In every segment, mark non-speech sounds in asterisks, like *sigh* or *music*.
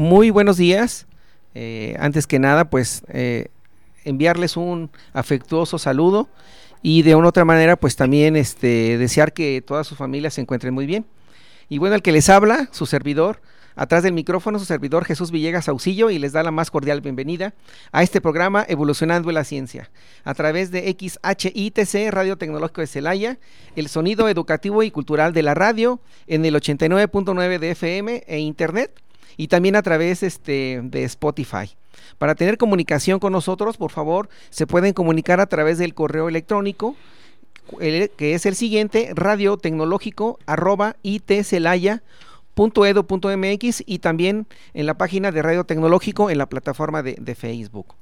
Muy buenos días. Eh, antes que nada, pues eh, enviarles un afectuoso saludo y de una otra manera, pues también este, desear que toda su familia se encuentren muy bien. Y bueno, el que les habla, su servidor, atrás del micrófono, su servidor Jesús Villegas Auxillo y les da la más cordial bienvenida a este programa Evolucionando la Ciencia, a través de XHITC, Radio Tecnológico de Celaya, el sonido educativo y cultural de la radio en el 89.9 de FM e Internet y también a través este, de Spotify. Para tener comunicación con nosotros, por favor, se pueden comunicar a través del correo electrónico, que es el siguiente, radiotecnológico arroba y también en la página de Radio Tecnológico en la plataforma de Facebook.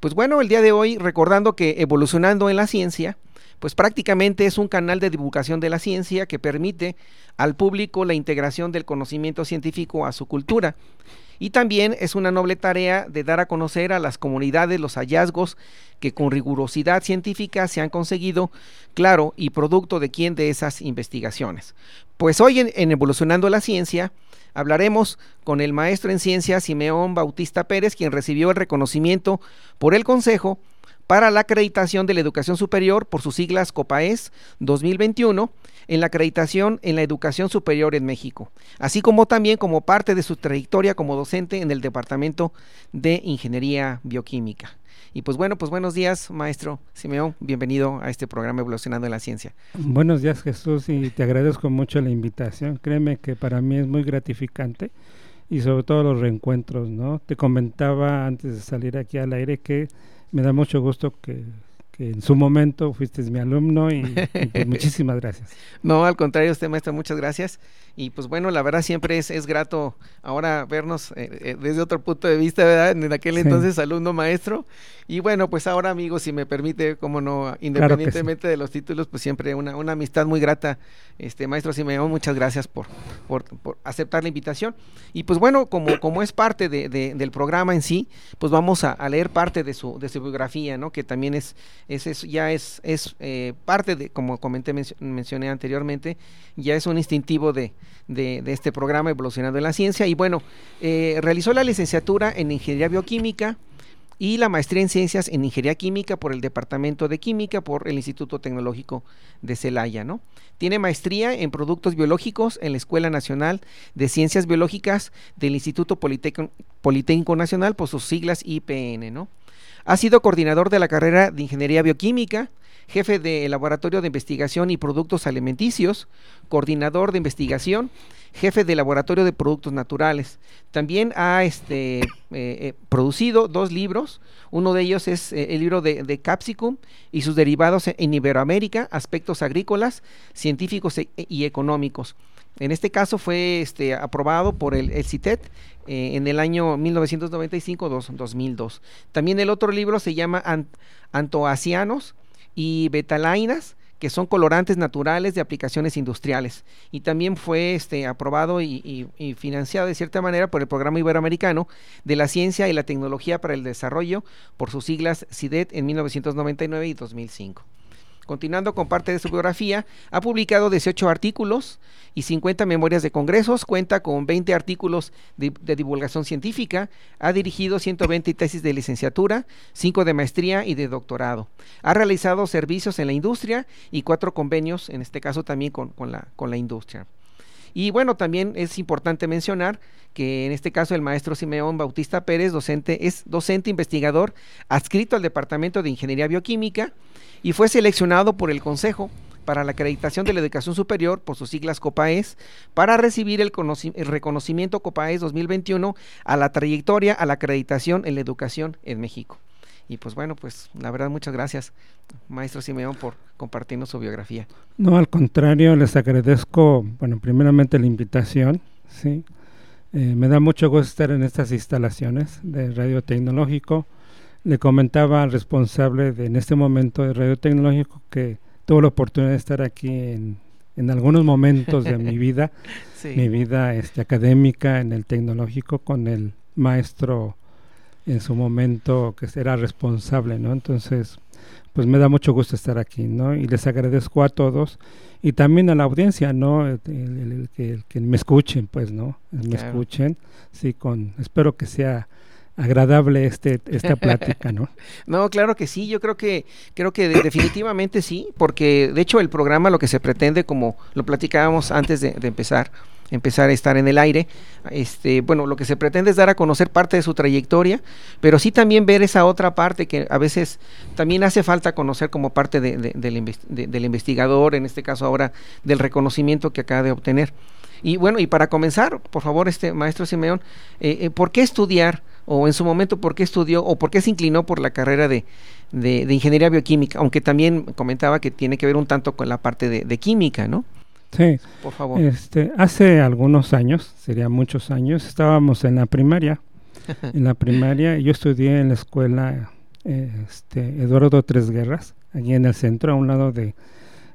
Pues bueno, el día de hoy recordando que evolucionando en la ciencia, pues prácticamente es un canal de divulgación de la ciencia que permite al público la integración del conocimiento científico a su cultura. Y también es una noble tarea de dar a conocer a las comunidades los hallazgos que con rigurosidad científica se han conseguido, claro, y producto de quién de esas investigaciones. Pues hoy en, en Evolucionando la Ciencia hablaremos con el maestro en ciencia Simeón Bautista Pérez, quien recibió el reconocimiento por el Consejo para la acreditación de la educación superior por sus siglas COPAES 2021 en la acreditación en la educación superior en México, así como también como parte de su trayectoria como docente en el Departamento de Ingeniería Bioquímica. Y pues bueno, pues buenos días, maestro Simeón, bienvenido a este programa Evolucionando en la Ciencia. Buenos días, Jesús, y te agradezco mucho la invitación. Créeme que para mí es muy gratificante y sobre todo los reencuentros, ¿no? Te comentaba antes de salir aquí al aire que me da mucho gusto que, en su momento fuiste mi alumno y, pues *laughs* muchísimas gracias. No, al contrario, usted maestro, muchas gracias. Y pues bueno, la verdad siempre es, es grato ahora vernos eh, eh, desde otro punto de vista, ¿verdad? En aquel entonces alumno maestro. Y bueno, pues ahora amigos, si me permite, como no, independientemente de los títulos, pues siempre una, una amistad muy grata. Este maestro Simeón, muchas gracias por, por, aceptar la invitación. Y pues bueno, como, como es parte de, del programa en sí, pues vamos a, leer parte de su, de su biografía, ¿no? Que también es, es, ya es, es eh, parte de, como comenté, mencioné anteriormente, ya es un instintivo de, de, este programa Evolucionando en la Ciencia. Y bueno, eh, realizó la licenciatura en Ingeniería Bioquímica y la maestría en Ciencias en Ingeniería Química por el Departamento de Química por el Instituto Tecnológico de Celaya, ¿no? Tiene maestría en Productos Biológicos en la Escuela Nacional de Ciencias Biológicas del Instituto Politécnico, Nacional por sus siglas IPN, ¿no? Ha sido coordinador de la carrera de Ingeniería Bioquímica, jefe de Laboratorio de Investigación y Productos Alimenticios, coordinador de investigación, jefe de Laboratorio de Productos Naturales. También ha este, eh, eh, producido dos libros, uno de ellos es eh, el libro de, Capsicum y sus derivados en Iberoamérica, aspectos agrícolas, científicos e, y económicos. En este caso fue este, aprobado por el, CITET en el año 1995-2002. También el otro libro se llama Antoacianos, y betalainas, que son colorantes naturales de aplicaciones industriales. Y también fue este, aprobado y, financiado de cierta manera por el Programa Iberoamericano de la Ciencia y la Tecnología para el Desarrollo, por sus siglas CIDET en 1999 y 2005. Continuando con parte de su biografía, ha publicado 18 artículos y 50 memorias de congresos, cuenta con 20 artículos de, divulgación científica, ha dirigido 120 tesis de licenciatura, 5 de maestría y de doctorado. Ha realizado servicios en la industria y cuatro convenios, en este caso también con la industria. Y bueno, también es importante mencionar que en este caso el maestro Simeón Bautista Pérez, docente, es docente investigador adscrito al Departamento de Ingeniería Bioquímica y fue seleccionado por el Consejo para la acreditación de la educación superior, por sus siglas COPAES, para recibir el, reconocimiento COPAES 2021 a la trayectoria a la acreditación en la educación en México. Y pues bueno, pues la verdad muchas gracias, maestro Simeón, por compartirnos su biografía. No, al contrario, les agradezco, bueno, primeramente la invitación, ¿sí? Eh, me da mucho gusto estar en estas instalaciones de Radio Tecnológico. Le comentaba al responsable de, en este momento de Radio Tecnológico que tuve la oportunidad de estar aquí en, en algunos momentos de mi vida, *laughs* mi vida este, académica en el tecnológico con el maestro en su momento que era responsable, ¿no? Entonces, pues me da mucho gusto estar aquí, ¿no? Y les agradezco a todos y también a la audiencia, ¿no? El, que, me escuchen, pues, ¿no? Me escuchen, sí, con, espero que sea agradable este esta plática, ¿no? *laughs* no, claro que sí, yo creo que creo que definitivamente sí, porque de hecho el programa lo que se pretende, como lo platicábamos antes de, empezar, empezar a estar en el aire, este, bueno, lo que se pretende es dar a conocer parte de su trayectoria, pero sí también ver esa otra parte que a veces también hace falta conocer como parte de, del investigador, en este caso ahora del reconocimiento que acaba de obtener. Y bueno, y para comenzar, por favor, este maestro Simeón, eh, eh, ¿por qué estudiar? o en su momento por qué estudió o por qué se inclinó por la carrera de, de, ingeniería bioquímica, aunque también comentaba que tiene que ver un tanto con la parte de, química, ¿no? Sí, por favor. Este, hace algunos años, sería muchos años, estábamos en la primaria. *laughs* en la primaria, yo estudié en la escuela este, Eduardo Tres Guerras, allí en el centro, a un lado de,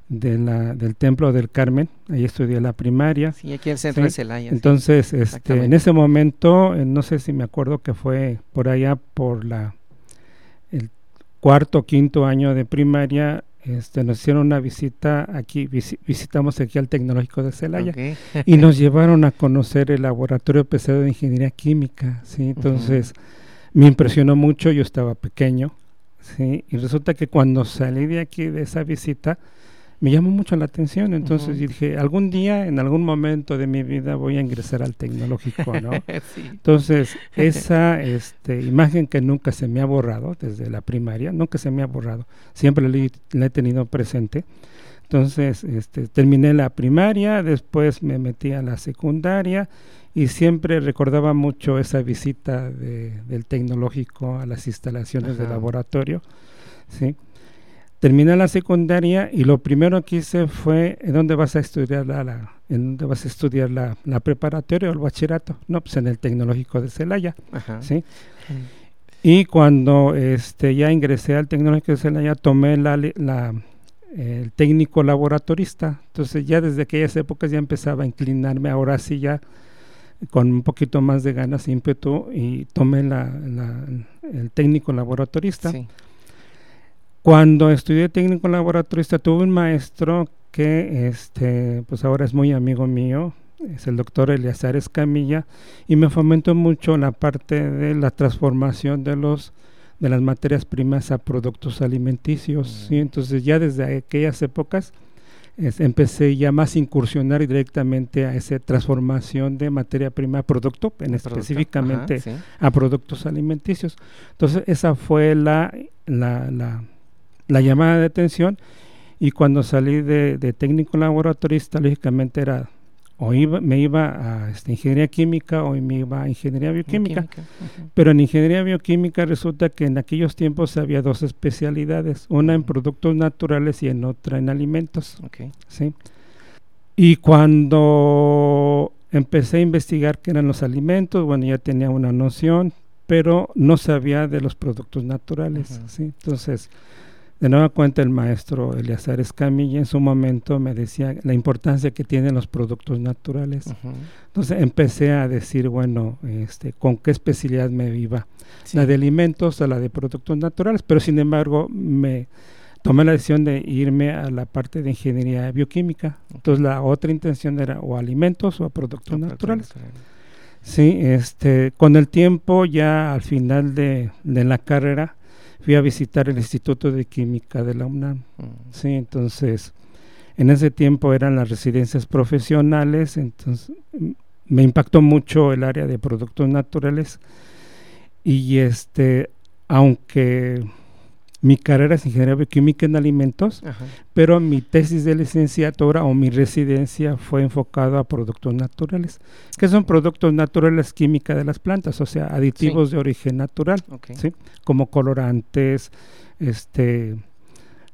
de la, del Templo del Carmen, ahí estudié la primaria. Sí, aquí en el centro de Celaya. Entonces, este, en ese momento, eh, no sé si me acuerdo que fue por allá por la el cuarto quinto año de primaria, este, nos hicieron una visita aquí, visitamos aquí al Tecnológico de Celaya y nos llevaron a conocer el laboratorio pesado de ingeniería química, sí, entonces me impresionó mucho, yo estaba pequeño, sí, y resulta que cuando salí de aquí de esa visita, me llamó mucho la atención. Entonces dije, algún día, en algún momento de mi vida, voy a ingresar al tecnológico, ¿no? *laughs* Entonces, *laughs* esa este, imagen que nunca se me ha borrado desde la primaria, nunca se me ha borrado, siempre la he tenido presente. Entonces, este, terminé la primaria, después me metí a la secundaria y siempre recordaba mucho esa visita del tecnológico a las instalaciones de laboratorio, ¿sí? Terminé la secundaria y lo primero que hice fue, ¿en dónde vas a estudiar la, en dónde vas a estudiar la, preparatoria o el bachillerato? No, pues en el tecnológico de Celaya, ¿sí? Y cuando este, ya ingresé al tecnológico de Celaya, tomé la, la, el técnico laboratorista. Entonces ya desde aquellas épocas ya empezaba a inclinarme, ahora sí ya con un poquito más de ganas, ímpetu, y tomé la, el técnico laboratorista. Sí. Cuando estudié técnico laboratorista tuve un maestro que este, pues ahora es muy amigo mío, es el doctor Eleazar Escamilla, y me fomentó mucho la parte de la transformación de los de las materias primas a productos alimenticios. ¿sí? Entonces ya desde aquellas épocas empecé ya más a incursionar directamente a esa transformación de materia prima a producto, en específicamente a productos alimenticios. Entonces esa fue la, la, la la llamada de atención y cuando salí de, técnico laboratorista, lógicamente era o iba, me iba a este, ingeniería química o me iba a ingeniería bioquímica. Pero en ingeniería bioquímica resulta que en aquellos tiempos había dos especialidades, una en productos naturales y en otra en alimentos. ¿sí? Y cuando empecé a investigar qué eran los alimentos, bueno, ya tenía una noción, pero no sabía de los productos naturales. ¿sí? Entonces, de nueva cuenta el maestro Eleazar Escamilla en su momento me decía la importancia que tienen los productos naturales. Entonces empecé a decir, bueno, este, con qué especialidad me iba. La de alimentos o la de productos naturales, pero sin embargo me tomé la decisión de irme a la parte de ingeniería bioquímica. Entonces la otra intención era o alimentos o productos naturales. Sí, este, con el tiempo ya al final de, de la carrera fui a visitar el Instituto de Química de la UNAM. Mm. Sí, entonces, en ese tiempo eran las residencias profesionales, entonces me impactó mucho el área de productos naturales y este, aunque mi carrera es ingeniería bioquímica en alimentos, pero mi tesis de licenciatura o mi residencia fue enfocada a productos naturales. que son productos naturales química de las plantas? O sea, aditivos de origen natural, ¿sí? como colorantes, este,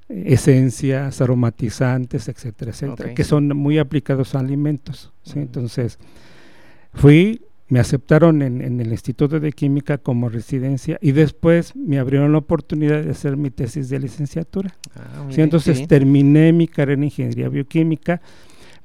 esencias, aromatizantes, etcétera, etcétera, que son muy aplicados a alimentos. ¿sí? Entonces, fui me aceptaron en, en, el Instituto de Química como residencia y después me abrieron la oportunidad de hacer mi tesis de licenciatura. Ah, sí, entonces terminé mi carrera en ingeniería bioquímica,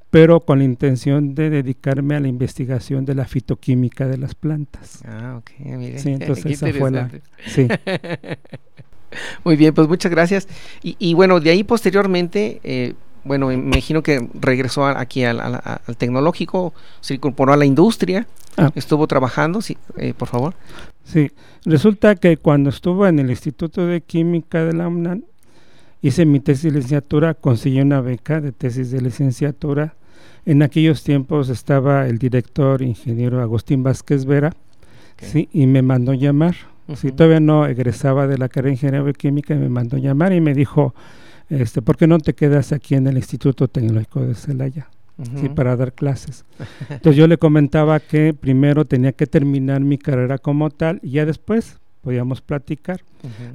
pero con la intención de dedicarme a la investigación de la fitoquímica de las plantas. Ah, ok, mire. Sí, entonces esa fue la... Sí. *laughs* Muy bien, pues muchas gracias. Y, y bueno, de ahí posteriormente... Eh, bueno, me imagino que regresó aquí al, al, tecnológico, se incorporó a la industria, ah. estuvo trabajando, sí, eh, por favor. Sí, resulta que cuando estuvo en el Instituto de Química de la UNAM, hice mi tesis de licenciatura, conseguí una beca de tesis de licenciatura. En aquellos tiempos estaba el director ingeniero Agustín Vázquez Vera, sí, y me mandó llamar. Si todavía no egresaba de la carrera de ingeniería bioquímica, me mandó llamar y me dijo, este, ¿por qué no te quedas aquí en el Instituto Tecnológico de Celaya? para dar clases. *laughs* Entonces yo le comentaba que primero tenía que terminar mi carrera como tal y ya después podíamos platicar.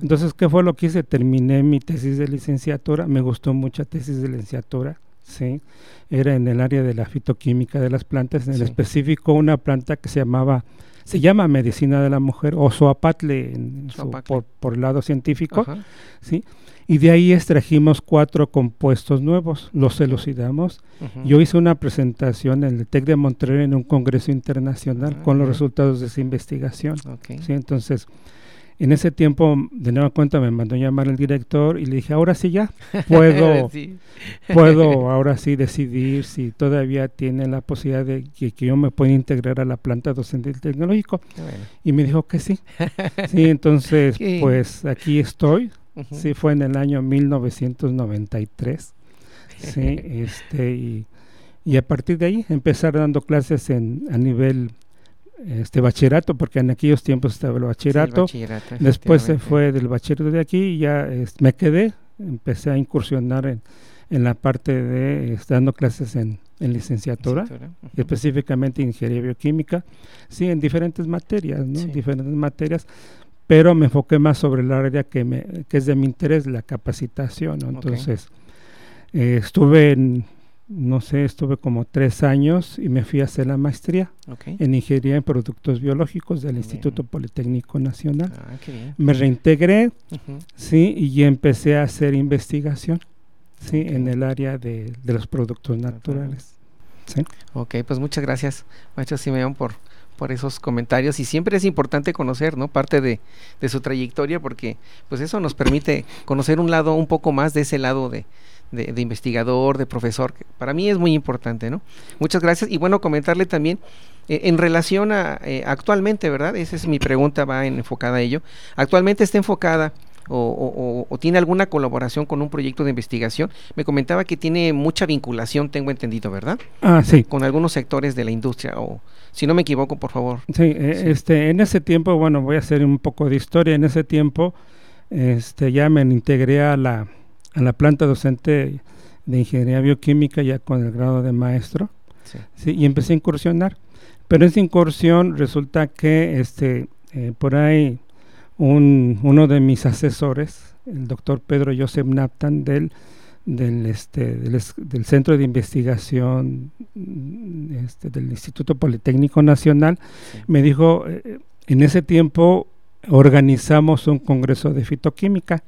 Entonces, ¿qué fue lo que hice? Terminé mi tesis de licenciatura, me gustó mucho tesis de licenciatura, ¿sí? Era en el área de la fitoquímica de las plantas, en el específico una planta que se llamaba, se llama medicina de la mujer, o soapatle, por, por, el lado científico, ¿sí? Y de ahí extrajimos cuatro compuestos nuevos, los elucidamos. Yo hice una presentación en el TEC de Monterrey en un congreso internacional con los resultados de esa investigación. ¿sí? Entonces, en ese tiempo, de nueva cuenta, me mandó llamar el director y le dije, ahora sí ya, *laughs* puedo, puedo ahora sí decidir si todavía tiene la posibilidad de que, yo me pueda integrar a la planta docente del tecnológico. Y me dijo que sí. *laughs* sí, entonces, pues aquí estoy Sí, fue en el año 1993. sí, *laughs* este, y, y, a partir de ahí empezar dando clases en, a nivel este bachillerato, porque en aquellos tiempos estaba el bachillerato. Después se fue del bachillerato de aquí y ya me quedé, empecé a incursionar en, en la parte de dando clases en, en licenciatura, específicamente ingeniería bioquímica, sí, en diferentes materias, ¿no? Diferentes materias, pero me enfoqué más sobre el área que, me, que es de mi interés, la capacitación. Entonces, eh, estuve en, no sé, estuve como tres años y me fui a hacer la maestría en Ingeniería en Productos Biológicos del Instituto Politécnico Nacional. Ah, me reintegré, sí, y empecé a hacer investigación, sí, en el área de, de los productos naturales. Sí. Ok, pues muchas gracias, maestro Simeón, por por esos comentarios y siempre es importante conocer, ¿no? Parte de, de, su trayectoria porque pues eso nos permite conocer un lado, un poco más de ese lado de, de, investigador, de profesor, que para mí es muy importante, ¿no? Muchas gracias y bueno, comentarle también eh, en relación a eh, actualmente, ¿verdad? Esa es mi pregunta, va enfocada a ello. Actualmente está enfocada o, o, tiene alguna colaboración con un proyecto de investigación. Me comentaba que tiene mucha vinculación, tengo entendido, ¿verdad? Ah, sí. Con algunos sectores de la industria, o si no me equivoco, por favor. Sí, eh, este, en ese tiempo, bueno, voy a hacer un poco de historia. En ese tiempo, este, ya me integré a la, a la planta docente de ingeniería bioquímica ya con el grado de maestro, sí. y empecé a incursionar. Pero esa incursión resulta que, este, eh, por ahí un, uno de mis asesores, el doctor Pedro Joseph Naptan, del, del, este, del, Centro de Investigación este, del Instituto Politécnico Nacional, me dijo, eh, en ese tiempo organizamos un congreso de fitoquímica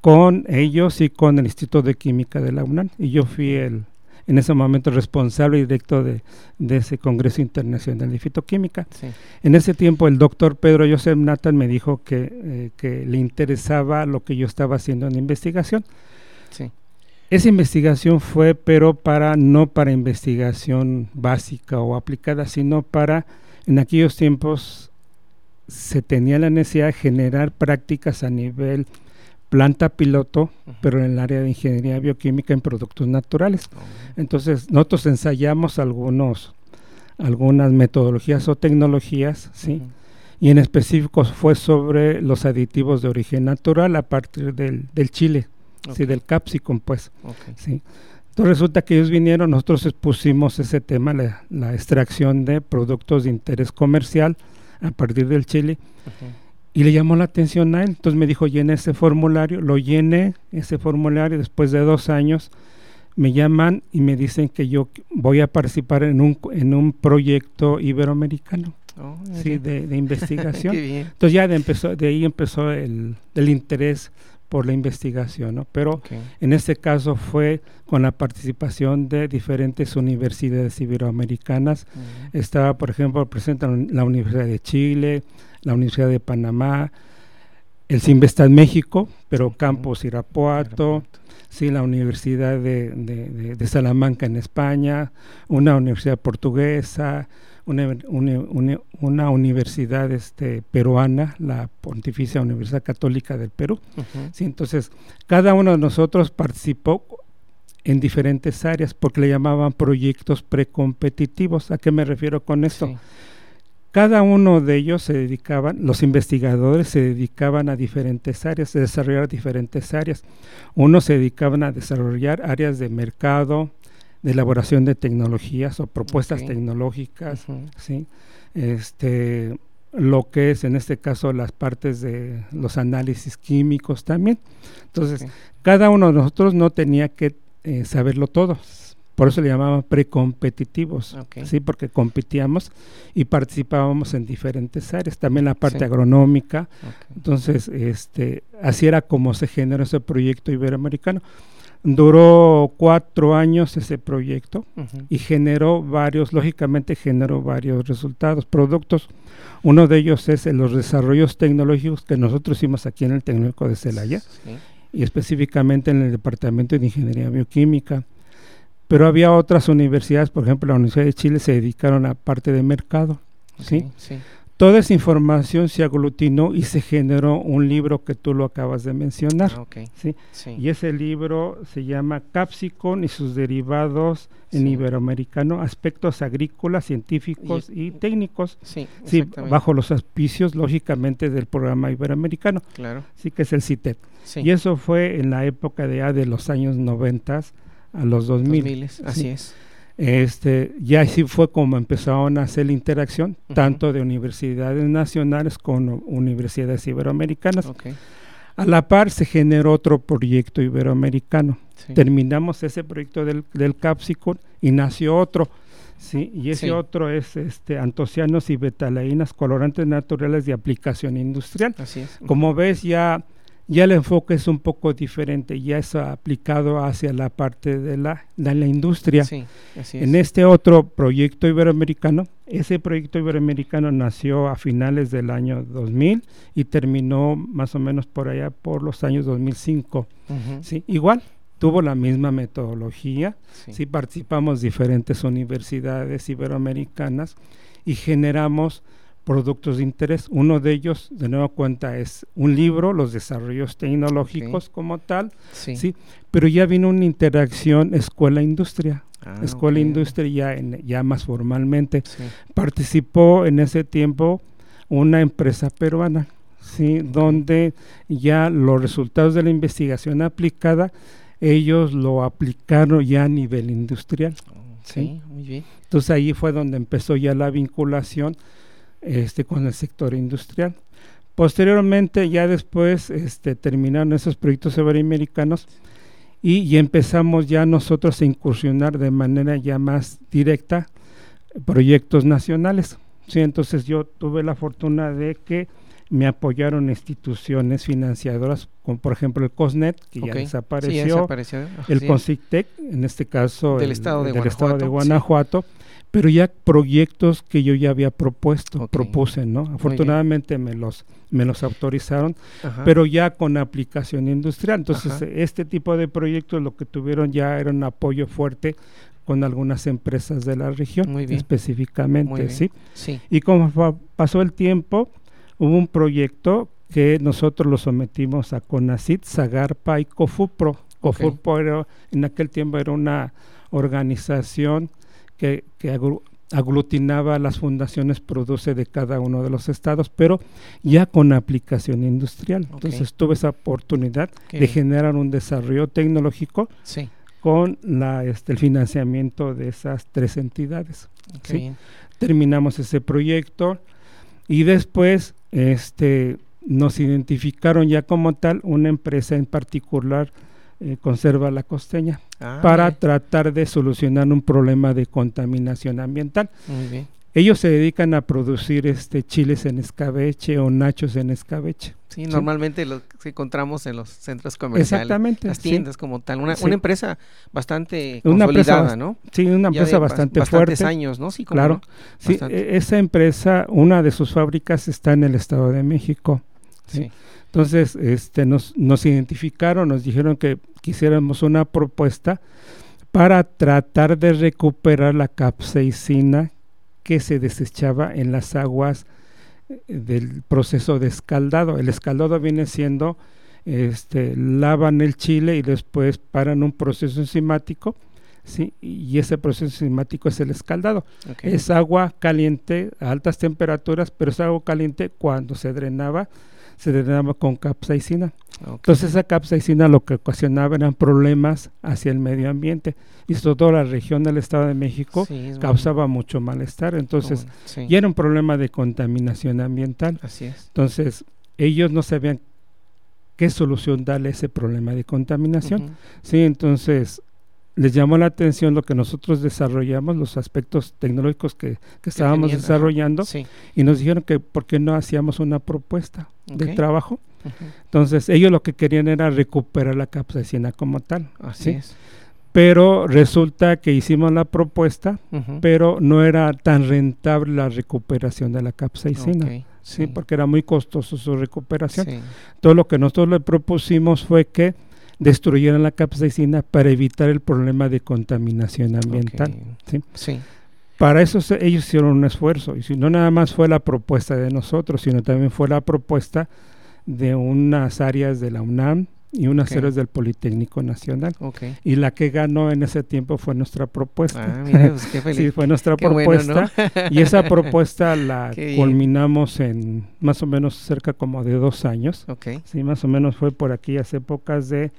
con ellos y con el Instituto de Química de la UNAM, y yo fui el, en ese momento responsable directo de, ese Congreso Internacional de Fitoquímica. En ese tiempo el doctor Pedro Joseph Nathan me dijo que, eh, que, le interesaba lo que yo estaba haciendo en investigación. Esa investigación fue, pero para no para investigación básica o aplicada, sino para, en aquellos tiempos se tenía la necesidad de generar prácticas a nivel planta piloto, pero en el área de ingeniería bioquímica en productos naturales. Entonces, nosotros ensayamos algunos, algunas metodologías o tecnologías, ¿sí? Y en específico fue sobre los aditivos de origen natural a partir del, del chile, ¿sí? Del capsicum, pues, ¿sí? Entonces resulta que ellos vinieron, nosotros expusimos ese tema, la, la extracción de productos de interés comercial a partir del chile. Y le llamó la atención a él, entonces me dijo, llene ese formulario, lo llené, ese formulario, después de dos años me llaman y me dicen que yo voy a participar en un, en un proyecto iberoamericano. sí, de, de investigación. *laughs* Entonces ya de, empezó, de ahí empezó el, el interés por la investigación, ¿no? Pero en este caso fue con la participación de diferentes universidades iberoamericanas. Estaba, por ejemplo, presente la Universidad de Chile, la Universidad de Panamá, el CIMBESTAD México, pero Campos Irapuato, sí, la Universidad de, de, Salamanca en España, una universidad portuguesa, una, una, universidad este, peruana, la Pontificia Universidad Católica del Perú. sí, entonces, cada uno de nosotros participó en diferentes áreas porque le llamaban proyectos precompetitivos. ¿A qué me refiero con esto? Cada uno de ellos se dedicaban, los investigadores se dedicaban a diferentes áreas, a desarrollar diferentes áreas. Unos se dedicaban a desarrollar áreas de mercado, de elaboración de tecnologías o propuestas tecnológicas, ¿sí? Este, lo que es en este caso las partes de los análisis químicos también. Entonces, cada uno de nosotros no tenía que eh, saberlo todo. Por eso le llamaban precompetitivos, ¿sí? porque competíamos y participábamos en diferentes áreas, también la parte agronómica. Entonces, este, así era como se generó ese proyecto iberoamericano. Duró cuatro años ese proyecto y generó varios, lógicamente generó varios resultados, productos. Uno de ellos es los desarrollos tecnológicos que nosotros hicimos aquí en el Tecnológico de Celaya y específicamente en el Departamento de Ingeniería Bioquímica pero había otras universidades, por ejemplo, la Universidad de Chile se dedicaron a parte de mercado. ¿sí? Toda esa información se aglutinó y se generó un libro que tú lo acabas de mencionar. Ah, ¿sí? Y ese libro se llama Capsicon y sus derivados en iberoamericano, aspectos agrícolas, científicos y, técnicos. Sí, bajo los auspicios, lógicamente, del programa iberoamericano. Claro. Sí, que es el CITEP. Y eso fue en la época de, de los años noventas a los 2000. así es. Este, ya así fue como empezaron a hacer la interacción, tanto de universidades nacionales como universidades iberoamericanas. A la par se generó otro proyecto iberoamericano. Terminamos ese proyecto del, del Capsicum y nació otro. Sí, y ese otro es este, antocianos y betalaínas, colorantes naturales de aplicación industrial. Así es. Como ves, ya ya el enfoque es un poco diferente, ya es aplicado hacia la parte de la, de la industria. Sí, así es. En este otro proyecto iberoamericano, ese proyecto iberoamericano nació a finales del año 2000 y terminó más o menos por allá por los años 2005. ¿sí? Igual, tuvo la misma metodología, sí participamos diferentes universidades iberoamericanas y generamos productos de interés. Uno de ellos, de nueva cuenta, es un libro, los desarrollos tecnológicos como tal, sí. pero ya vino una interacción escuela-industria. Ah, escuela-industria ya, en, ya más formalmente. Participó en ese tiempo una empresa peruana, sí, donde ya los resultados de la investigación aplicada, ellos lo aplicaron ya a nivel industrial. sí, muy bien. Entonces ahí fue donde empezó ya la vinculación este, con el sector industrial. Posteriormente, ya después este, terminaron esos proyectos iberoamericanos y, y, empezamos ya nosotros a incursionar de manera ya más directa proyectos nacionales. Sí, entonces yo tuve la fortuna de que me apoyaron instituciones financiadoras, como por ejemplo el COSNET, que ya desapareció, el CONCITEC, en este caso del, estado, de estado de Guanajuato pero ya proyectos que yo ya había propuesto, propuse, ¿no? Afortunadamente me los, me los autorizaron, pero ya con aplicación industrial. Entonces, este tipo de proyectos lo que tuvieron ya era un apoyo fuerte con algunas empresas de la región, específicamente, ¿sí? ¿sí? Y como pasó el tiempo, hubo un proyecto que nosotros lo sometimos a CONACIT, Zagarpa y COFUPRO. COFUPRO en aquel tiempo era una organización que, aglutinaba las fundaciones produce de cada uno de los estados, pero ya con aplicación industrial. Entonces tuve esa oportunidad de generar un desarrollo tecnológico con la, este, el financiamiento de esas tres entidades. Terminamos ese proyecto y después este, nos identificaron ya como tal una empresa en particular eh, conserva la costeña ah, para tratar de solucionar un problema de contaminación ambiental. ellos se dedican a producir este chiles en escabeche o nachos en escabeche. Sí, normalmente los que encontramos en los centros comerciales. Exactamente. Las tiendas como tal. Una, Sí. una empresa bastante Una empresa consolidada, bast- ¿no? Sí, una empresa bastante bastantes fuerte. años, ¿no? Sí, Claro. no. Sí, Bastante. e- esa empresa, una de sus fábricas está en el Estado de México. ¿sí? Entonces, este, nos, nos identificaron, nos dijeron que quisiéramos una propuesta para tratar de recuperar la capsaicina que se desechaba en las aguas eh, del proceso de escaldado. El escaldado viene siendo, este, lavan el chile y después paran un proceso enzimático, ¿sí? y ese proceso enzimático es el escaldado. Es agua caliente a altas temperaturas, pero es agua caliente cuando se drenaba, se drenaba con capsaicina. Entonces esa capsaicina lo que ocasionaba eran problemas hacia el medio ambiente y sobre todo la región del Estado de México Sí, causaba mucho malestar. Entonces bueno, sí, ya era un problema de contaminación ambiental. así es. Entonces ellos no sabían qué solución darle a ese problema de contaminación. Sí, entonces les llamó la atención lo que nosotros desarrollamos, los aspectos tecnológicos que, que estábamos tenían, ajá. desarrollando Sí. y nos dijeron que por qué no hacíamos una propuesta de trabajo. Entonces ellos lo que querían era recuperar la capsaicina como tal. Así ¿sí? es. Pero resulta que hicimos la propuesta, pero no era tan rentable la recuperación de la capsaicina. Ok, Sí, porque era muy costoso su recuperación. sí. Todo lo que nosotros le propusimos fue que destruyeran la capsaicina para evitar el problema de contaminación ambiental. ¿sí? Sí. Para eso se- ellos hicieron un esfuerzo y si no nada más fue la propuesta de nosotros, sino también fue la propuesta de unas áreas de la UNAM y unas áreas del Politécnico Nacional. Ok. Y la que ganó en ese tiempo fue nuestra propuesta. Ah, mira, pues qué *laughs* feliz. sí, fue nuestra Qué bueno, propuesta. ¿no? Y esa *laughs* propuesta la culminamos en más o menos cerca como de dos años. Ok. Sí, más o menos fue por aquellas épocas de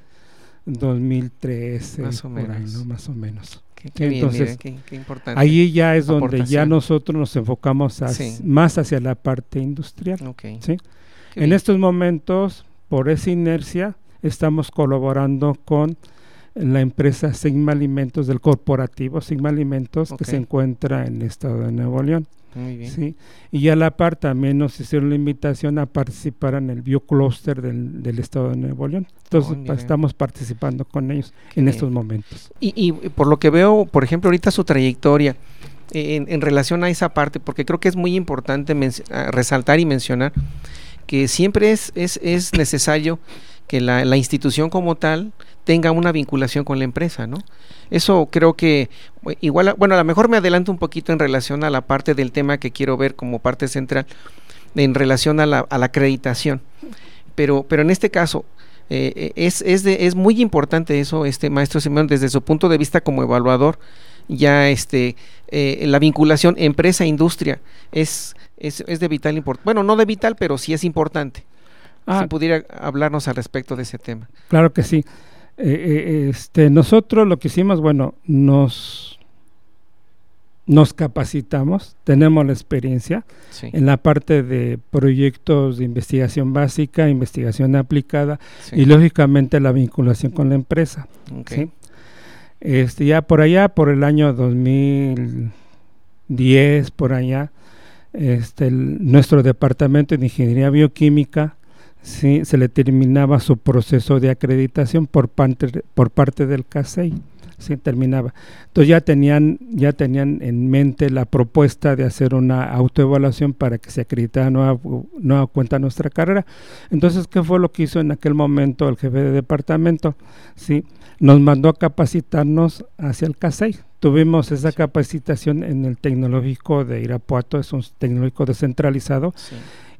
2013. Más o ahí, menos. ¿no? Más o menos. Qué, qué Entonces, qué importante. Ahí ya es donde ya nosotros nos enfocamos Sí. más hacia la parte industrial. En bien. estos momentos, por esa inercia, estamos colaborando con la empresa Sigma Alimentos del corporativo Sigma Alimentos que se encuentra en el estado de Nuevo León. Muy bien. ¿sí? Y a la par también nos hicieron la invitación a participar en el biocluster del, del estado de Nuevo León. Entonces Oh, mira. estamos participando con ellos Qué en bien. estos momentos. Y, y por lo que veo, por ejemplo, ahorita su trayectoria eh, en, en relación a esa parte, porque creo que es muy importante resaltar y mencionar que siempre es, es, es necesario que la, la institución como tal tenga una vinculación con la empresa, ¿no? Eso creo que igual, bueno, a lo mejor me adelanto un poquito en relación a la parte del tema que quiero ver como parte central en relación a la, a la acreditación. Pero, pero en este caso, eh, eh, es, es, de- es muy importante eso, este maestro Simón, desde su punto de vista como evaluador, ya este eh, la vinculación empresa-industria es, es, es de vital importancia. Bueno, no de vital, pero sí es importante. Ah, Si pudiera hablarnos al respecto de ese tema. Claro que sí. Eh, eh, este, nosotros lo que hicimos, bueno, nos, nos capacitamos, tenemos la experiencia Sí, en la parte de proyectos de investigación básica, investigación aplicada sí, y lógicamente la vinculación con la empresa. Este, ya por allá, por el año 2010, por allá, este, el- nuestro departamento de ingeniería bioquímica sí, se le terminaba su proceso de acreditación por parte, por parte del CASEI. Sí, terminaba. Entonces ya tenían, ya tenían en mente la propuesta de hacer una autoevaluación para que se acreditara nueva, nueva cuenta nuestra carrera. Entonces, ¿qué fue lo que hizo en aquel momento el jefe de departamento? Sí, nos mandó a capacitarnos hacia el CASEI. Tuvimos esa capacitación en el tecnológico de Irapuato, es un tecnológico descentralizado,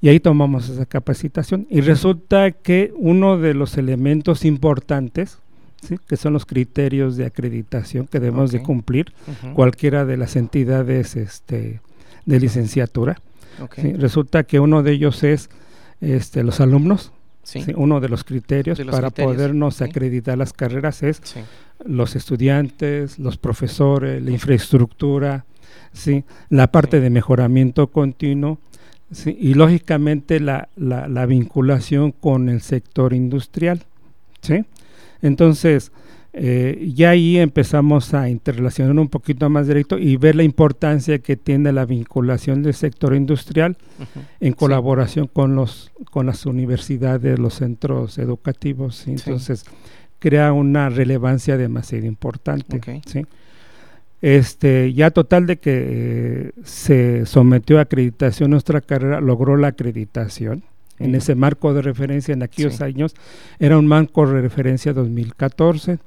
y ahí tomamos esa capacitación. Y resulta que uno de los elementos importantes, ¿sí? que son los criterios de acreditación que debemos de cumplir, cualquiera de las entidades este, de licenciatura, resulta que uno de ellos es este, los alumnos, uno de los criterios De los para criterios, podernos acreditar las carreras es los estudiantes, los profesores, la infraestructura, ¿sí? la parte de mejoramiento continuo ¿sí? y lógicamente la, la, la vinculación con el sector industrial. ¿sí? Entonces, Eh, ya ahí empezamos a interrelacionar un poquito más directo y ver la importancia que tiene la vinculación del sector industrial en colaboración con los con las universidades, los centros educativos. Entonces crea una relevancia demasiado importante. ¿sí? Este, ya total de que eh, se sometió a acreditación nuestra carrera, logró la acreditación en ese marco de referencia en aquellos años, era un marco de referencia 2014.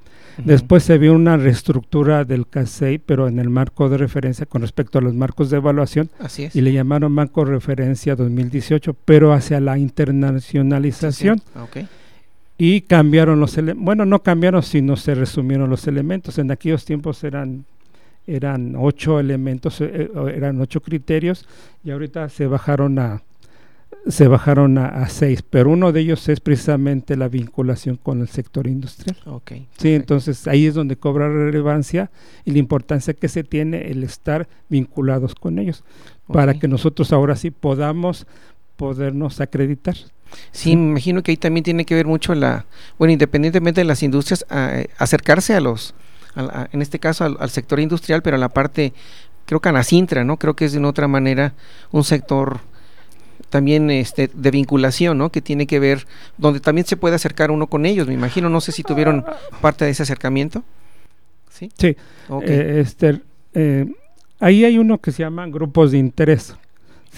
Después se vio una reestructura del CASEI, pero en el marco de referencia con respecto a los marcos de evaluación. Y le llamaron marco de referencia 2018, pero hacia la internacionalización. Y cambiaron los elementos. Bueno, no cambiaron, sino se resumieron los elementos. En aquellos tiempos eran eran ocho elementos, eh, eh, eran ocho criterios y ahorita se bajaron a se bajaron a, seis, pero uno de ellos es precisamente la vinculación con el sector industrial. Okay, sí, entonces ahí es donde cobra relevancia y la importancia que se tiene el estar vinculados con ellos, para que nosotros ahora sí podamos podernos acreditar. Sí, me imagino que ahí también tiene que ver mucho la, bueno, independientemente de las industrias, acercarse a los en este caso al, sector industrial, pero a la parte, creo que a Nacintra, ¿no? Creo que es de otra manera un sector también este de vinculación, ¿no? Que tiene que ver, donde también se puede acercar uno con ellos, me imagino, no sé si tuvieron parte de ese acercamiento. Sí. Sí. Eh, este, eh, ahí hay uno que se llama grupos de interés.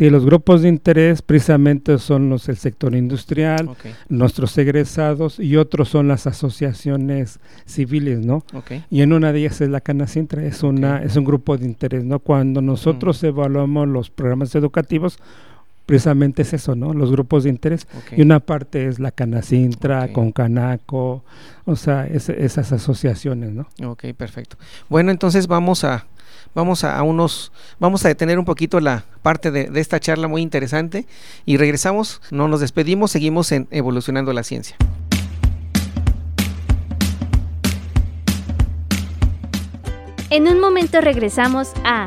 Sí, los grupos de interés precisamente son los del sector industrial, nuestros egresados y otros son las asociaciones civiles, ¿no? Y en una de ellas es la Canacintra, es una es un grupo de interés, ¿no? Cuando nosotros evaluamos los programas educativos, precisamente es eso, ¿no? Los grupos de interés. Y una parte es la Canacintra, con Canaco, o sea, esas asociaciones, ¿no? Ok, perfecto. Bueno, entonces vamos a vamos a, unos, vamos a detener un poquito la parte de, de, esta charla muy interesante y regresamos, no nos despedimos, seguimos en Evolucionando la Ciencia. En un momento regresamos a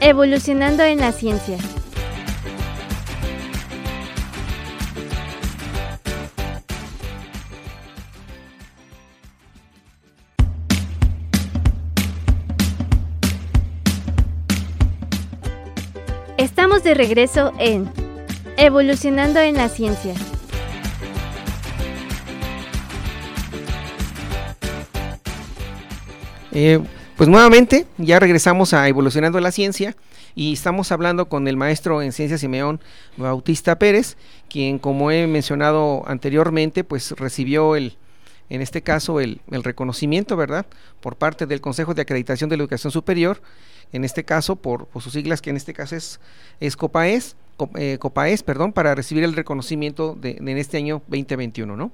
Evolucionando en la Ciencia. De regreso en Evolucionando en la Ciencia. Eh, pues nuevamente, ya regresamos a Evolucionando en la Ciencia y estamos hablando con el maestro en Ciencias Simeón Bautista Pérez, quien como he mencionado anteriormente, pues recibió el, en este caso el, el reconocimiento, ¿verdad?, por parte del Consejo de Acreditación de la Educación Superior en este caso por, sus siglas que en este caso es, es COPAES, eh, COPAES, perdón, para recibir el reconocimiento de, en este año 2021, ¿no?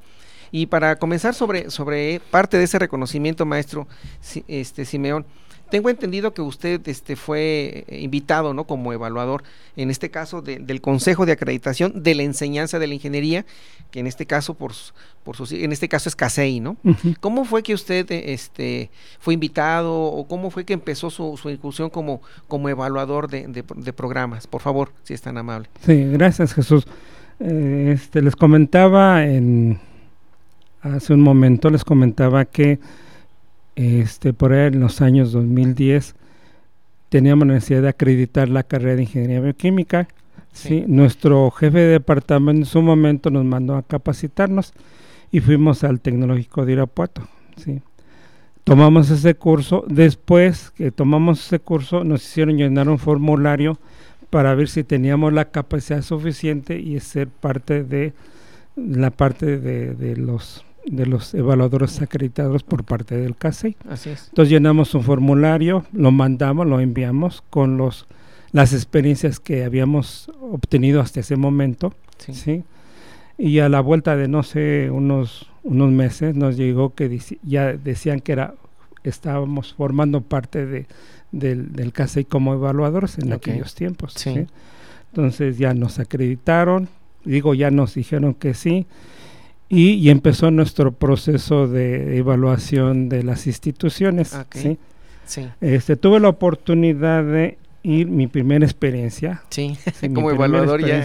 Y para comenzar sobre, sobre parte de ese reconocimiento, maestro este, Simeón, tengo entendido que usted este, fue eh, invitado ¿no? como evaluador, en este caso del Consejo de Acreditación de la Enseñanza de la Ingeniería, que en este caso por, por su, en este caso es CASEI, ¿no? ¿Cómo fue que usted este, fue invitado o cómo fue que empezó su, su incursión como, como evaluador de, de, programas? Por favor, si es tan amable. Sí, gracias Jesús. Eh, este, les comentaba en hace un momento, les comentaba que este, por ahí en los años 2010 teníamos necesidad de acreditar la carrera de ingeniería bioquímica. Sí. Nuestro jefe de departamento en su momento nos mandó a capacitarnos y fuimos al Tecnológico de Irapuato. ¿sí? Tomamos ese curso. Después que tomamos ese curso, nos hicieron llenar un formulario para ver si teníamos la capacidad suficiente y ser parte de la parte de, de los de los evaluadores acreditados por parte del CASEI. Así es. Entonces llenamos un formulario, lo mandamos, lo enviamos con los las experiencias que habíamos obtenido hasta ese momento, sí. Y a la vuelta de no sé unos unos meses nos llegó que ya decían que era estábamos formando parte de del, del CASEI como evaluadores en aquellos tiempos. Sí. Entonces ya nos acreditaron, digo ya nos dijeron que sí y, empezó nuestro proceso de evaluación de las instituciones. ¿sí? Este, tuve la oportunidad de ir, mi primera experiencia. Sí, *laughs* como evaluador ya.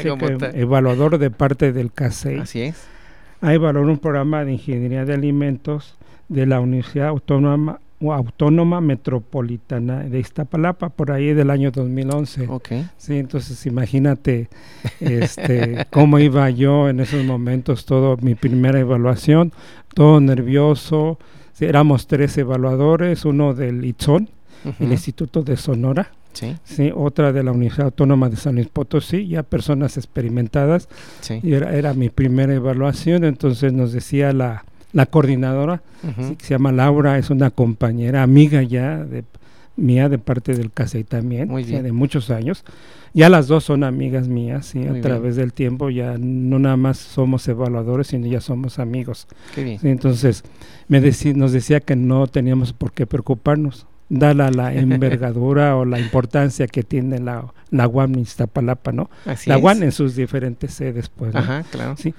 evaluador de parte del CASEI. Así es. A evaluar un programa de ingeniería de alimentos de la Universidad Autónoma Autónoma Metropolitana de Iztapalapa, por ahí del año 2011. Okay. Sí, entonces imagínate este, *laughs* cómo iba yo en esos momentos, todo mi primera evaluación, todo nervioso. éramos tres evaluadores, uno del ITSON, el Instituto de Sonora, Sí. sí. otra de la Universidad Autónoma de San Luis Potosí, ya personas experimentadas. Sí. Y era, era mi primera evaluación, entonces nos decía la, la coordinadora, sí, que se llama Laura, es una compañera, amiga ya de mía de parte del CASEI también, Muy o sea, bien. de muchos años. Ya las dos son amigas mías, sí, Muy a bien. través del tiempo ya no nada más somos evaluadores, sino ya somos amigos. Qué bien. Sí, entonces me deci- nos decía que no teníamos por qué preocuparnos, dada la *laughs* envergadura o la importancia que tiene la, la UAM Iztapalapa, ¿no? Así la. UAM en sus diferentes sedes, pues. ¿no? Ajá, claro. Sí.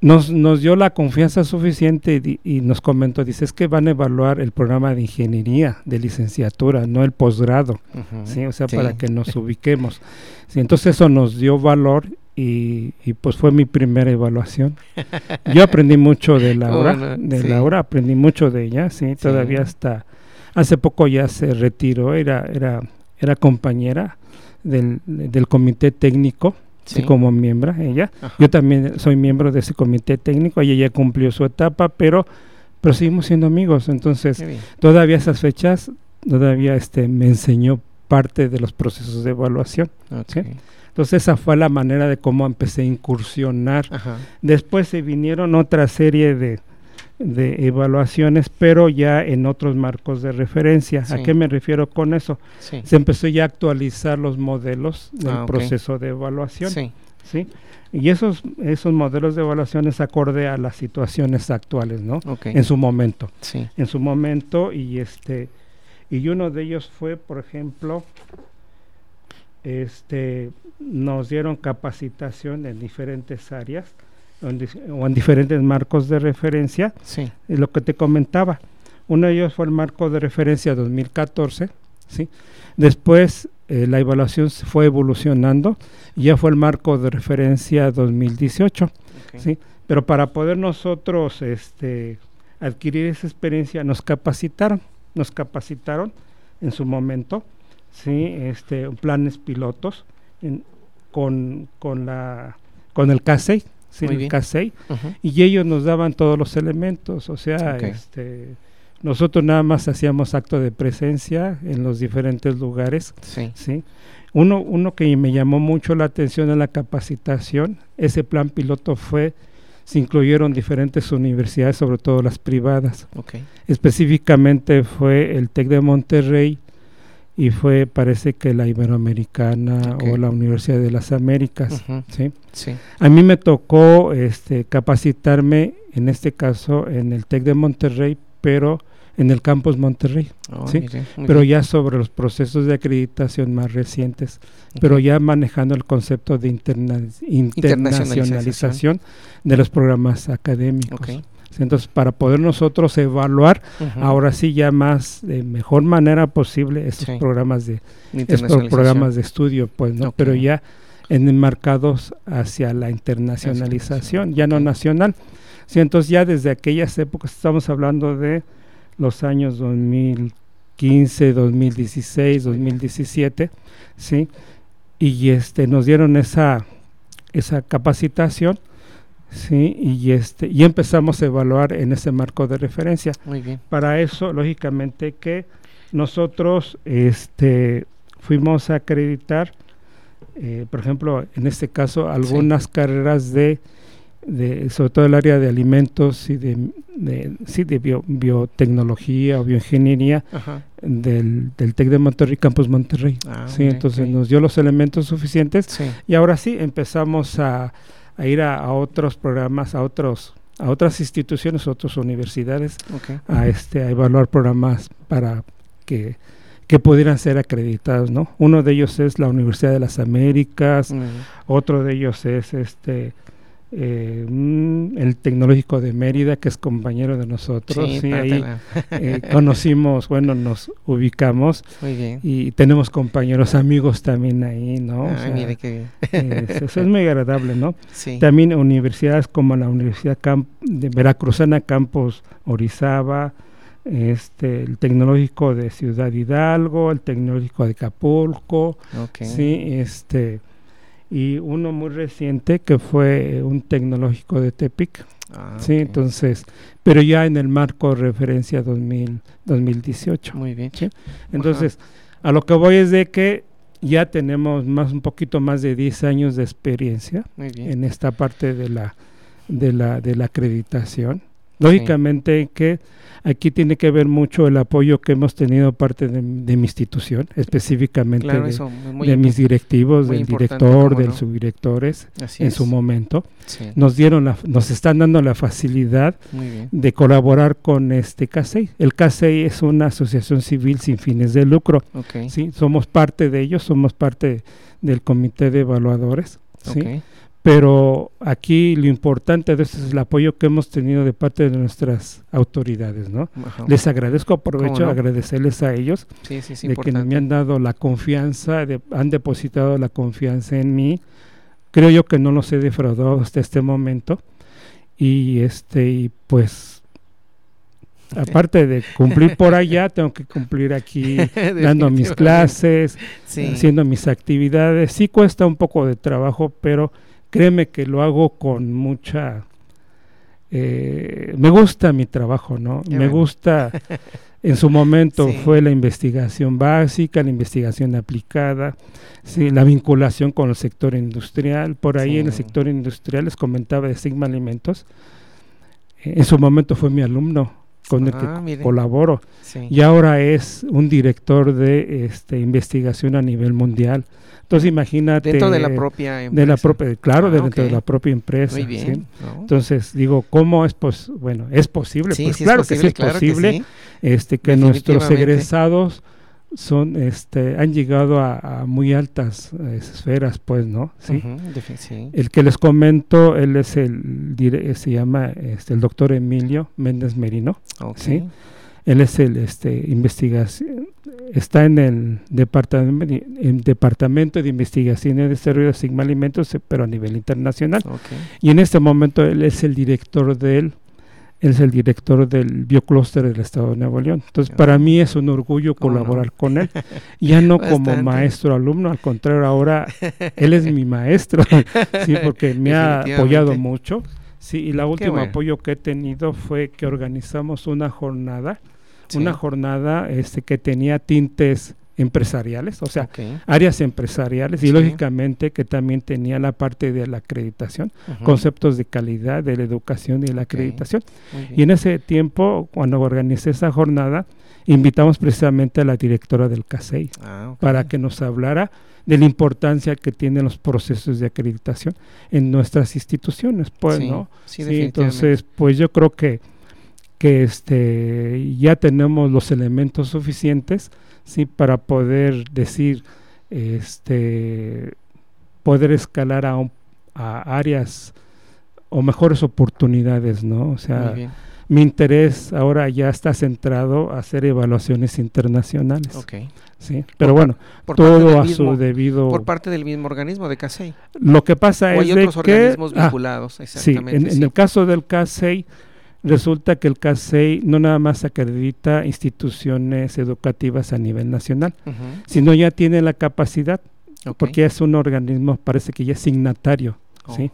Nos, nos dio la confianza suficiente y, di- y nos comentó, dice, es que van a evaluar el programa de ingeniería, de licenciatura, no el posgrado. ¿sí? O sea, Sí. para que nos *laughs* ubiquemos. Sí, entonces eso nos dio valor y, y, pues fue mi primera evaluación. *laughs* Yo aprendí mucho de Laura, de Sí. Laura, aprendí mucho de ella, sí, todavía hasta hace poco ya se retiró, era, era, era compañera del, del comité técnico, sí, como miembro ella. Ajá. Yo también soy miembro de ese comité técnico, ella ya cumplió su etapa, pero, pero seguimos siendo amigos, entonces todavía esas fechas, todavía este, me enseñó parte de los procesos de evaluación. Entonces esa fue la manera de cómo empecé a incursionar. Ajá. Después se vinieron otra serie de, de evaluaciones, pero ya en otros marcos de referencia. ¿A qué me refiero con eso? Sí. Se empezó ya a actualizar los modelos del Ah, proceso de evaluación. Sí. ¿sí? Y esos, esos modelos de evaluación es acorde a las situaciones actuales, ¿no? En su momento. Sí. En su momento, y este, y uno de ellos fue, por ejemplo, este, nos dieron capacitación en diferentes áreas o en, diferentes marcos de referencia, Sí. es lo que te comentaba. Uno de ellos fue el marco de referencia 2014, ¿sí? Después eh, la evaluación fue evolucionando y ya fue el marco de referencia 2018, Ok. ¿sí? Pero para poder nosotros este, adquirir esa experiencia nos capacitaron, nos capacitaron en su momento, ¿sí? Este, planes pilotos en- con, con, la, con el CASEI, CASEI, Ujú. y ellos nos daban todos los elementos, o sea, este, nosotros nada más hacíamos acto de presencia en los diferentes lugares, Sí. ¿sí? Uno, uno que me llamó mucho la atención en la capacitación, ese plan piloto fue, se incluyeron diferentes universidades, sobre todo las privadas, Ok. específicamente fue el TEC de Monterrey y fue, parece que la Iberoamericana o la Universidad de las Américas. ¿sí? Sí. A mí me tocó este, capacitarme, en este caso, en el TEC de Monterrey, pero en el campus Monterrey, Oh, Sí, mire, pero bien. ya sobre los procesos de acreditación más recientes, pero ya manejando el concepto de interna- internacionalización de los programas académicos. Entonces, para poder nosotros evaluar, ahora sí ya más de mejor manera posible estos Sí. programas de De es por internacionalización. programas de estudio, pues, ¿no? Pero ya enmarcados hacia la internacionalización, ya no nacional. Sí, entonces ya desde aquellas épocas, estamos hablando de los años 2015, 2016, 2017, ¿sí? Y este, nos dieron esa, esa capacitación, ¿sí? Y, este, y empezamos a evaluar en ese marco de referencia Muy bien. para eso, lógicamente, que nosotros este, fuimos a acreditar, eh, por ejemplo, en este caso, algunas carreras de, de, sobre todo el área de alimentos y de, de, sí, de bio- biotecnología o bioingeniería Ajá. del, del TEC de Monterrey, Campus Monterrey. Ah, sí, entonces nos dio los elementos suficientes Sí. y ahora sí empezamos a, a ir a, a otros programas, a otros a otras instituciones, a otras universidades, a este a evaluar programas para que, que pudieran ser acreditados, ¿no? Uno de ellos es la Universidad de las Américas, otro de ellos es este eh, mm, el Tecnológico de Mérida, que es compañero de nosotros. Sí, ahí eh, *laughs* conocimos, bueno, nos ubicamos. Muy bien. Y tenemos compañeros, amigos también ahí, ¿no? Ay, mire qué bien. eso es muy agradable, ¿no? Sí. También universidades como la Universidad Camp de Veracruzana Campos Orizaba, este, el Tecnológico de Ciudad Hidalgo, el Tecnológico de Acapulco, sí, este, y uno muy reciente que fue un tecnológico de Tepic, Ah, sí, entonces, pero ya en el marco de referencia 2000, 2018. Muy bien. Sí. Entonces, a lo que voy es de que ya tenemos más un poquito más de 10 años de experiencia en esta parte de la de la de la acreditación. Lógicamente que aquí tiene que ver mucho el apoyo que hemos tenido parte de, de mi institución, específicamente Claro, de, eso muy de mis directivos, del director, cómo de no. subdirectores Así en es. su momento. Sí. Nos dieron la, nos están dando la facilidad de colaborar con este CASEI. El CASEI es una asociación civil sin fines de lucro. Ok. ¿sí? Somos parte de ellos, somos parte del comité de evaluadores. ¿sí? Pero aquí lo importante de esto es el apoyo que hemos tenido de parte de nuestras autoridades. ¿no? Ajá. Les agradezco, aprovecho ¿Cómo no? agradecerles a ellos Sí, sí, es de que me han dado la confianza, de- han depositado la confianza en mí. Creo yo que no los he defraudado hasta este momento. Y este, y pues, aparte de cumplir por allá, *laughs* tengo que cumplir aquí *laughs* dando mis clases, Sí. haciendo mis actividades. Sí cuesta un poco de trabajo, pero créeme que lo hago con mucha... eh, me gusta mi trabajo, ¿no? Qué me bueno. gusta... En su momento *laughs* Sí. fue la investigación básica, la investigación aplicada, sí, la vinculación con el sector industrial. Por ahí en el sector industrial les comentaba de Sigma Alimentos. eh, en su momento fue mi alumno con el Ah, que mire. colaboro y ahora es un director de este, investigación a nivel mundial. Entonces imagínate Dentro de la propia de la empresa. propia, claro, Ah, de dentro de la propia empresa. Muy ¿sí? bien. ¿no? Entonces digo, ¿cómo es pos bueno, es posible? Sí, pues sí claro es que posible, es claro que posible, sí. este que nuestros egresados son este han llegado a, a muy altas eh, esferas, pues, ¿no? Sí. El que les comento, él es el se llama este, el doctor Emilio Méndez Merino. Ok. sí. Él es el este investigación está en el departamento en departamento de investigación y desarrollo de Sigma Alimentos, pero a nivel internacional. Y en este momento él es el director del él es el director del bioclúster del Estado de Nuevo León. Entonces, para mí es un orgullo colaborar con él. *laughs* Ya no como maestro alumno, al contrario, ahora él es mi maestro, *laughs* sí, porque me ha apoyado mucho. Sí, y la última bueno. apoyo que he tenido fue que organizamos una jornada, Sí. una jornada este, que tenía tintes empresariales, o sea, áreas empresariales y Sí. lógicamente que también tenía la parte de la acreditación, conceptos de calidad, de la educación y de la acreditación. Y en ese tiempo, cuando organicé esa jornada, invitamos precisamente a la directora del CASEI Ah, para que nos hablara de la importancia que tienen los procesos de acreditación en nuestras instituciones, pues, Sí, ¿no? Sí, Sí, entonces, pues yo creo que, que este, ya tenemos los elementos suficientes, sí, para poder decir, este, poder escalar a, un- a áreas o mejores oportunidades, ¿no? O sea. Mi interés ahora ya está centrado a hacer evaluaciones internacionales, sí. Pero bueno, Por todo a mismo- su debido. Por parte del mismo organismo de CASEI. Lo que pasa O es hay de otros organismos ah, vinculados, Sí, exactamente. en, en sí. el caso del CASEI, resulta que el CASEI no nada más acredita instituciones educativas a nivel nacional, sino ya tiene la capacidad, ok. porque es un organismo, parece que ya es signatario, Oh, ¿sí?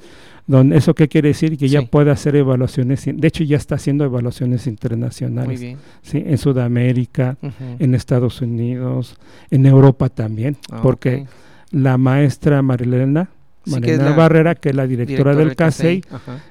Donde, ¿Eso qué quiere decir? Que ya Sí. puede hacer evaluaciones, de hecho ya está haciendo evaluaciones internacionales, Muy bien. ¿sí? En Sudamérica, en Estados Unidos, en Europa también, Ah, porque la maestra Marilena, Sí, que es Marilena la Barrera, que es la directora, Directora del CASEI,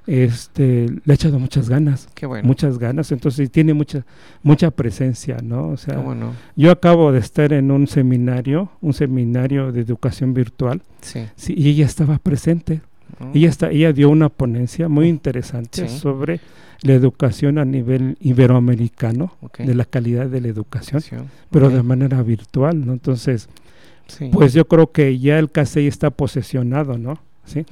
este, le ha echado muchas ganas, Qué bueno. muchas ganas, entonces tiene mucha mucha presencia, ¿no? O sea, ¿Cómo no? yo acabo de estar en un seminario, un seminario de educación virtual, Sí. sí, y ella estaba presente. Mm, Ella está, ella dio una ponencia muy interesante Sí. sobre la educación a nivel iberoamericano, de la calidad de la educación, Sí, pero de manera virtual, ¿no? Entonces, sí. pues yo creo que ya el CASEI está posesionado, ¿no? ¿sí?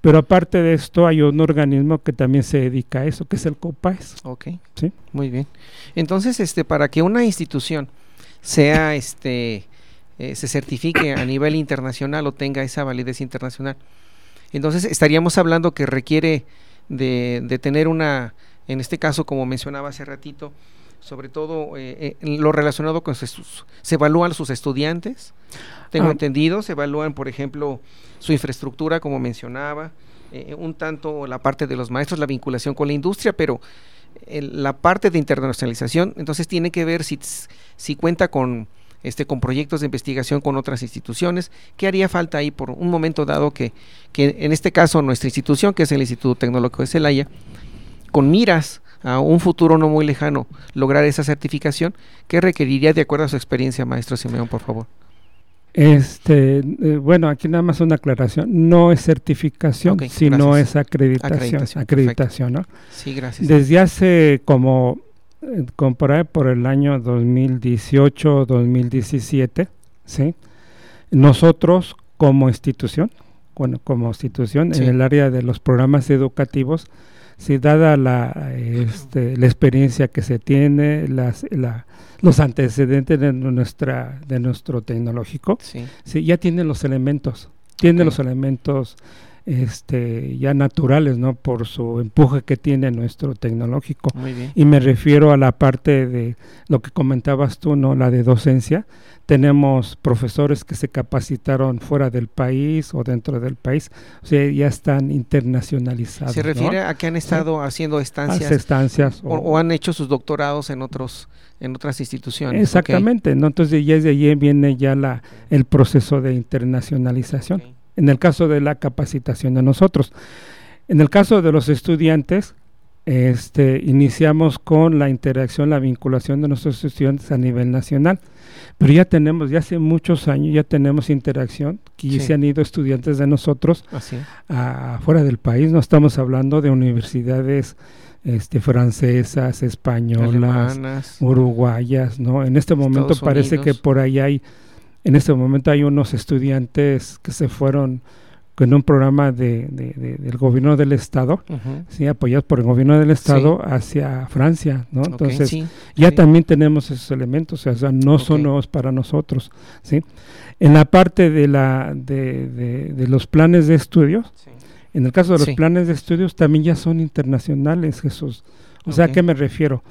Pero aparte de esto hay un organismo que también se dedica a eso, que es el COPAES. Ok. ¿Sí? Muy bien. Entonces, este, para que una institución sea, este, eh, se certifique a nivel internacional o tenga esa validez internacional, entonces estaríamos hablando que requiere de, de tener una, en este caso, como mencionaba hace ratito, sobre todo eh, eh, lo relacionado con sus, se evalúan sus estudiantes, tengo ah. entendido, se evalúan, por ejemplo, su infraestructura, como mencionaba, eh, un tanto la parte de los maestros, la vinculación con la industria, pero la parte de internacionalización, entonces tiene que ver si, si cuenta con este con proyectos de investigación con otras instituciones, ¿qué haría falta ahí por un momento dado que, que en este caso nuestra institución, que es el Instituto Tecnológico de Celaya, con miras a un futuro no muy lejano lograr esa certificación, ¿qué requeriría de acuerdo a su experiencia, maestro Simeón, por favor? Este, eh, bueno, aquí nada más una aclaración. No es certificación, sino es acreditación. Acreditación, ¿no? Sí, gracias. Desde hace como, eh, por el año 2018, 2017, ¿sí? Nosotros como institución, bueno, como institución, en el área de los programas educativos, si dada la, este, la experiencia que se tiene, las, los antecedentes de, nuestra, de nuestro tecnológico, sí. ya tienen los elementos, tiene los elementos este, ya naturales, ¿no? Por su empuje que tiene nuestro tecnológico. Y me refiero a la parte de lo que comentabas tú, ¿no? La de docencia, tenemos profesores que se capacitaron fuera del país o dentro del país, o sea, ya están internacionalizados. ¿Se refiere a que han estado haciendo estancias, estancias o, han hecho sus doctorados en otros en otras instituciones? Exactamente, ¿no? entonces ya desde allí viene ya la el proceso de internacionalización. En el caso de la capacitación de nosotros, en el caso de los estudiantes, este, iniciamos con la interacción, la vinculación de nuestros estudiantes a nivel nacional. Pero ya tenemos, ya hace muchos años, ya tenemos interacción, que se han ido estudiantes de nosotros afuera del país, no estamos hablando de universidades este, francesas, españolas, uruguayas, ¿no? En este momento parece que por ahí hay, en este momento hay unos estudiantes que se fueron con un programa de, del gobierno del estado, ¿sí? apoyados por el gobierno del estado hacia Francia, ¿no? Entonces, ya también tenemos esos elementos, o sea, no son nuevos para nosotros, ¿sí? En la parte de, la, de, los planes de estudios, en el caso de los planes de estudios también ya son internacionales, Jesús. O sea, ¿a qué me refiero?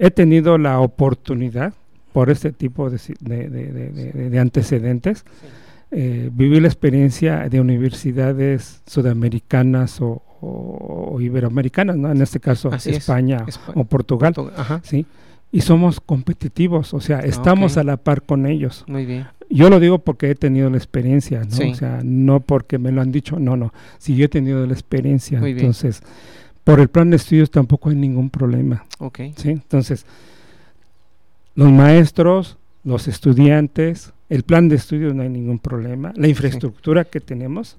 He tenido la oportunidad, por este tipo de, antecedentes, eh, viví la experiencia de universidades sudamericanas o, iberoamericanas, ¿no? en este caso España, o Portugal, ¿sí? y somos competitivos, o sea, estamos a la par con ellos. Muy bien. Yo lo digo porque he tenido la experiencia, ¿no? O sea, no porque me lo han dicho, no, no, si yo he tenido la experiencia, entonces, por el plan de estudios tampoco hay ningún problema. Ok. ¿sí? Entonces, los maestros, los estudiantes, el plan de estudios no hay ningún problema, la infraestructura que tenemos,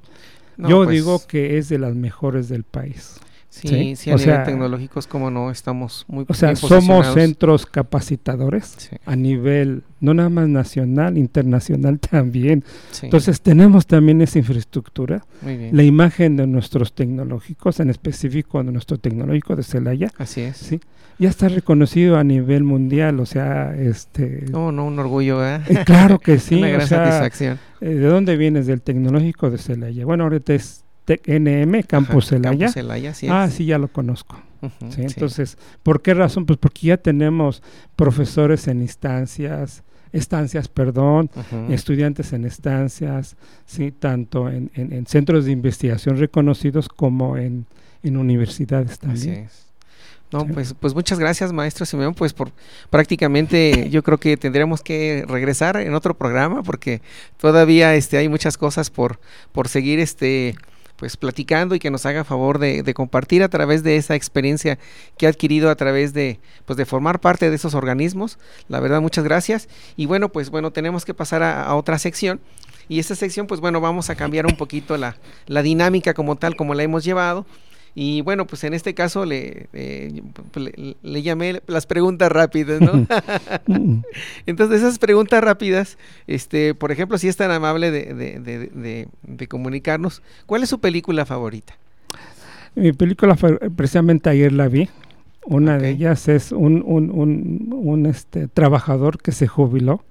yo pues digo que es de las mejores del país. Sí, sí, a nivel tecnológicos, como no, estamos muy O sea, somos centros capacitadores a nivel, no nada más nacional, internacional *laughs* también. Entonces, tenemos también esa infraestructura. La imagen de nuestros tecnológicos, en específico de nuestro tecnológico de Celaya. Así es. ¿sí? Ya está reconocido a nivel mundial, o sea, este... No, no, un orgullo, ¿eh? claro que *laughs* sí. Una gran satisfacción. Eh, ¿De dónde vienes? Del tecnológico de Celaya. Bueno, ahorita es NM, Campus Celaya. ah, sí, ya lo conozco. entonces, ¿por qué razón? Pues porque ya tenemos profesores en instancias, estancias, perdón, estudiantes en estancias, sí, tanto en, centros de investigación reconocidos como en, universidades también. No, pues, pues muchas gracias, maestro Simeón, pues por prácticamente *laughs* yo creo que tendremos que regresar en otro programa porque todavía este hay muchas cosas por por seguir este pues platicando y que nos haga favor de, compartir a través de esa experiencia que ha adquirido a través de pues de formar parte de esos organismos. La verdad, muchas gracias. Y bueno, pues bueno, tenemos que pasar a, otra sección. Y esta sección, pues bueno, vamos a cambiar un poquito la, la dinámica como tal, como la hemos llevado. Y bueno, pues en este caso le, eh, pues, le, llamé las preguntas rápidas, ¿no? *laughs* Entonces esas preguntas rápidas, este, por ejemplo, si es tan amable de, de, de, comunicarnos, ¿cuál es su película favorita? Mi película, precisamente ayer la vi, una de ellas es un, un, un, un, este, trabajador que se jubiló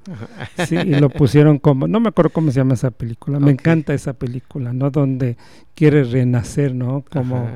sí, y lo pusieron como, no me acuerdo cómo se llama esa película, me encanta esa película, ¿no? Donde quiere renacer, ¿no? Como,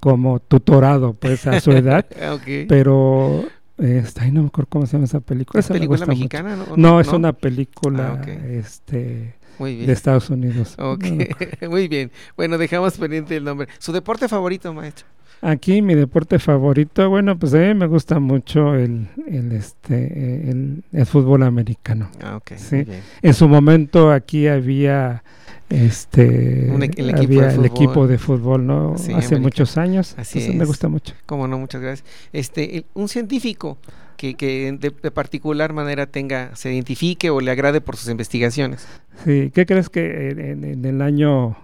como tutorado, pues, a su edad, *laughs* pero... Este, ay, no me acuerdo cómo se llama esa película. ¿Es película mexicana? ¿no? No, es una película ah, este, de Estados Unidos. *laughs* Muy bien. Bueno, dejamos pendiente el nombre. ¿Su deporte favorito, maestro? Aquí mi deporte favorito, bueno, pues a mí me gusta mucho el, el este, el, fútbol americano. Ah, ok. Sí. En su momento aquí había este el, equipo había el equipo de fútbol, ¿no? Hace muchos años. Así me gusta mucho. Cómo no, muchas gracias. Este, un científico que, que de, particular manera tenga, se identifique o le agrade por sus investigaciones. Sí, ¿qué crees que en, en el año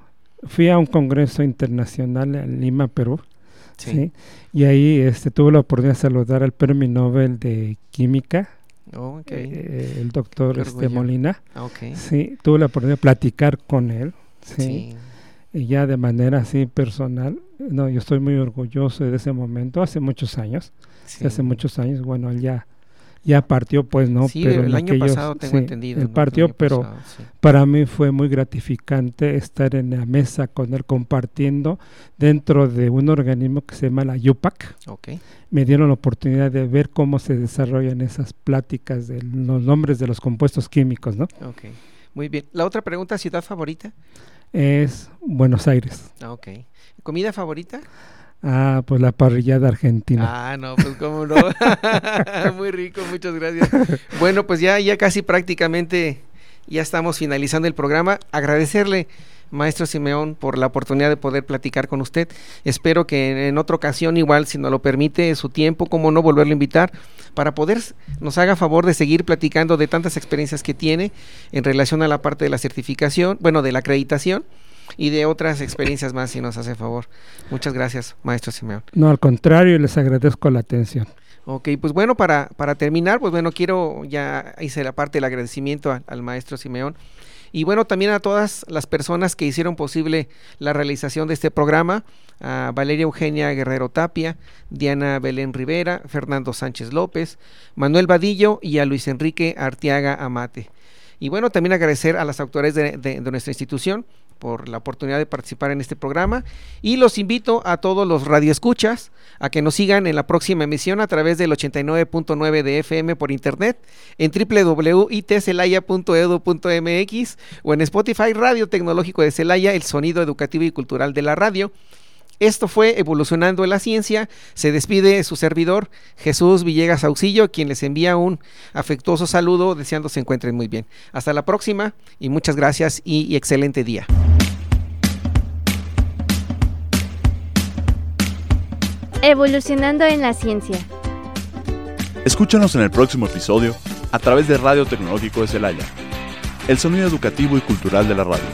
fui a un congreso internacional en Lima, Perú? Sí. Y ahí este, tuve la oportunidad de saludar al premio Nobel de Química, oh, eh, el doctor este, Molina. Ah, sí, tuve la oportunidad de platicar con él. Sí. Y ya de manera así personal, no, yo estoy muy orgulloso de ese momento, hace muchos años, hace muchos años, bueno, él ya ya partió, pues, ¿no? Sí, pero el año pasado tengo entendido. Él partió, pero para mí fue muy gratificante estar en la mesa con él compartiendo dentro de un organismo que se llama la UPAC. Okay. Me dieron la oportunidad de ver cómo se desarrollan esas pláticas de los nombres de los compuestos químicos, ¿no? Ok, muy bien. La otra pregunta, ¿ciudad favorita? Es Buenos Aires. Ah, ok. ¿Comida favorita? Ah, pues la parrillada argentina. Ah, no, pues cómo no. *laughs* Muy rico, muchas gracias. Bueno, pues ya, ya casi prácticamente ya estamos finalizando el programa. Agradecerle, maestro Simeón, por la oportunidad de poder platicar con usted. Espero que en, otra ocasión, igual, si nos lo permite su tiempo, como no volverlo a invitar, para poder nos haga favor de seguir platicando de tantas experiencias que tiene en relación a la parte de la certificación, bueno, de la acreditación y de otras experiencias más si nos hace favor. Muchas gracias, maestro Simeón. No, al contrario, les agradezco la atención. Ok, pues bueno, para, para terminar, pues bueno, quiero, ya hice la parte del agradecimiento al maestro Simeón. Y bueno, también a todas las personas que hicieron posible la realización de este programa, a Valeria Eugenia Guerrero Tapia, Diana Belén Rivera, Fernando Sánchez López, Manuel Vadillo y a Luis Enrique Artiaga Amate. Y bueno, también agradecer a las autoridades de, de nuestra institución, por la oportunidad de participar en este programa y los invito a todos los radioescuchas a que nos sigan en la próxima emisión a través del 89.9 de FM por internet en www.itcelaya.edu.mx o en Spotify Radio Tecnológico de Celaya, el sonido educativo y cultural de la radio. Esto fue Evolucionando en la Ciencia. Se despide su servidor Jesús Villegas Auxillo, quien les envía un afectuoso saludo, deseando se encuentren muy bien. Hasta la próxima y muchas gracias y, excelente día. Evolucionando en la Ciencia. Escúchanos en el próximo episodio a través de Radio Tecnológico de Celaya, el sonido educativo y cultural de la radio.